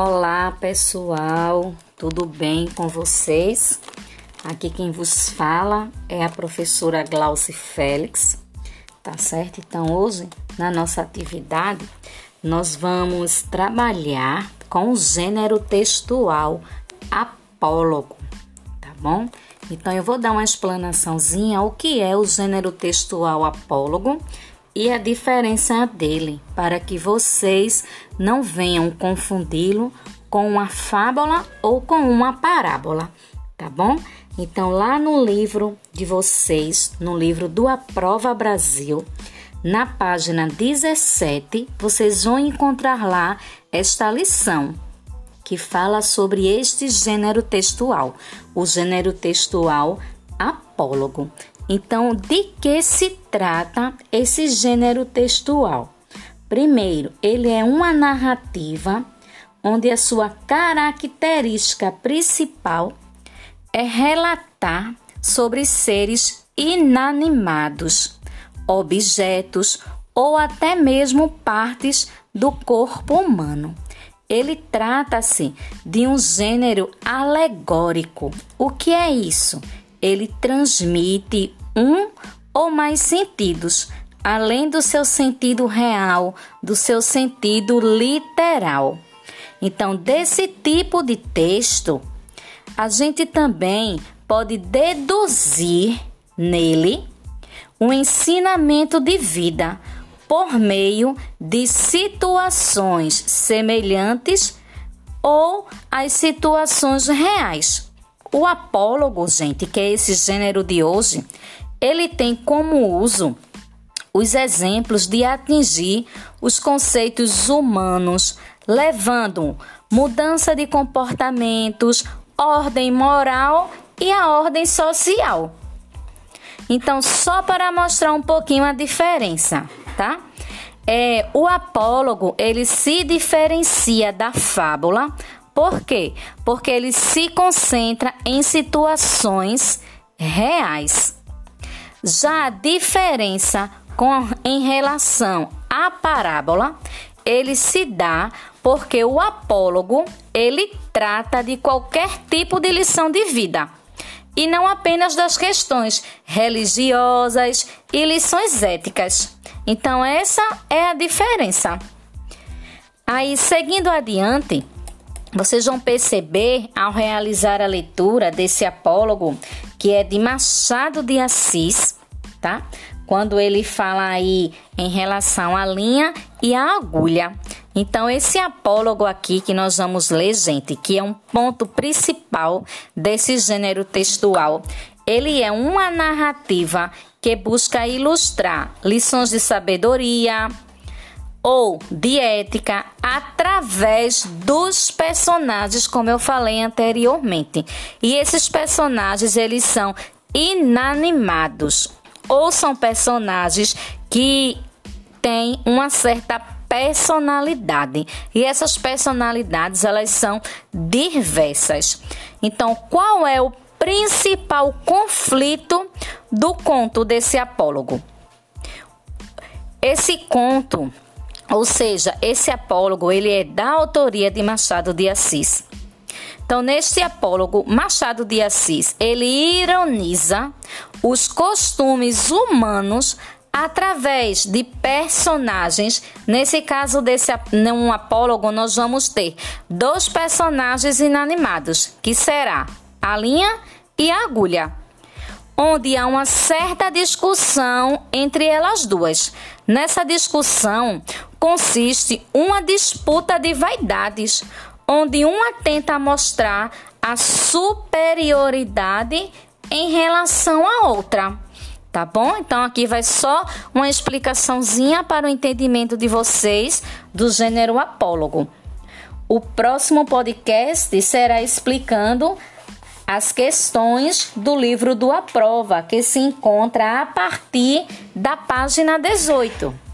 Olá pessoal, tudo bem com vocês? Aqui quem vos fala é a professora Glauce Félix, tá certo? Então hoje, na nossa atividade, nós vamos trabalhar com o gênero textual apólogo, tá bom? Então eu vou dar uma explanaçãozinha o que é o gênero textual apólogo e a diferença dele, para que vocês não venham confundi-lo com uma fábula ou com uma parábola, tá bom? Então, lá no livro de vocês, no livro do Aprova Brasil, na página 17, vocês vão encontrar lá esta lição que fala sobre este gênero textual, o gênero textual apólogo. Então, de que se trata esse gênero textual? Primeiro, ele é uma narrativa onde a sua característica principal é relatar sobre seres inanimados, objetos ou até mesmo partes do corpo humano. Ele trata-se de um gênero alegórico. O que é isso? Ele transmite um ou mais sentidos, além do seu sentido real, do seu sentido literal. Então, desse tipo de texto, a gente também pode deduzir nele um ensinamento de vida por meio de situações semelhantes ou as situações reais. O apólogo, gente, que é esse gênero de hoje, ele tem como uso os exemplos de atingir os conceitos humanos, levando mudança de comportamentos, ordem moral e a ordem social. Então, só para mostrar um pouquinho a diferença, tá? É, o apólogo, ele se diferencia da fábula, por quê? Porque ele se concentra em situações reais. Já a diferença com, em relação à parábola, ele se dá porque o apólogo, ele trata de qualquer tipo de lição de vida e não apenas das questões religiosas e lições éticas. Então essa é a diferença. Aí, seguindo adiante, vocês vão perceber ao realizar a leitura desse apólogo que é de Machado de Assis, tá? Quando ele fala aí em relação à linha e à agulha. Então, esse apólogo aqui que nós vamos ler, gente, que é um ponto principal desse gênero textual, ele é uma narrativa que busca ilustrar lições de sabedoria, ou de ética através dos personagens, como eu falei anteriormente. E esses personagens, eles são inanimados ou são personagens que têm uma certa personalidade. E essas personalidades, elas são diversas. Então, qual é o principal conflito do conto desse apólogo? Esse conto ou seja, esse apólogo ele é da autoria de Machado de Assis. Então, neste apólogo, Machado de Assis, ele ironiza os costumes humanos através de personagens. Nesse caso desse um apólogo, nós vamos ter dois personagens inanimados, que será a linha e a agulha onde há uma certa discussão entre elas duas. Nessa discussão consiste uma disputa de vaidades, onde uma tenta mostrar a superioridade em relação à outra. Tá bom? Então aqui vai só uma explicaçãozinha para o entendimento de vocês do gênero apólogo. O próximo podcast será explicando as questões do livro do Aprova, que se encontra a partir da página 18.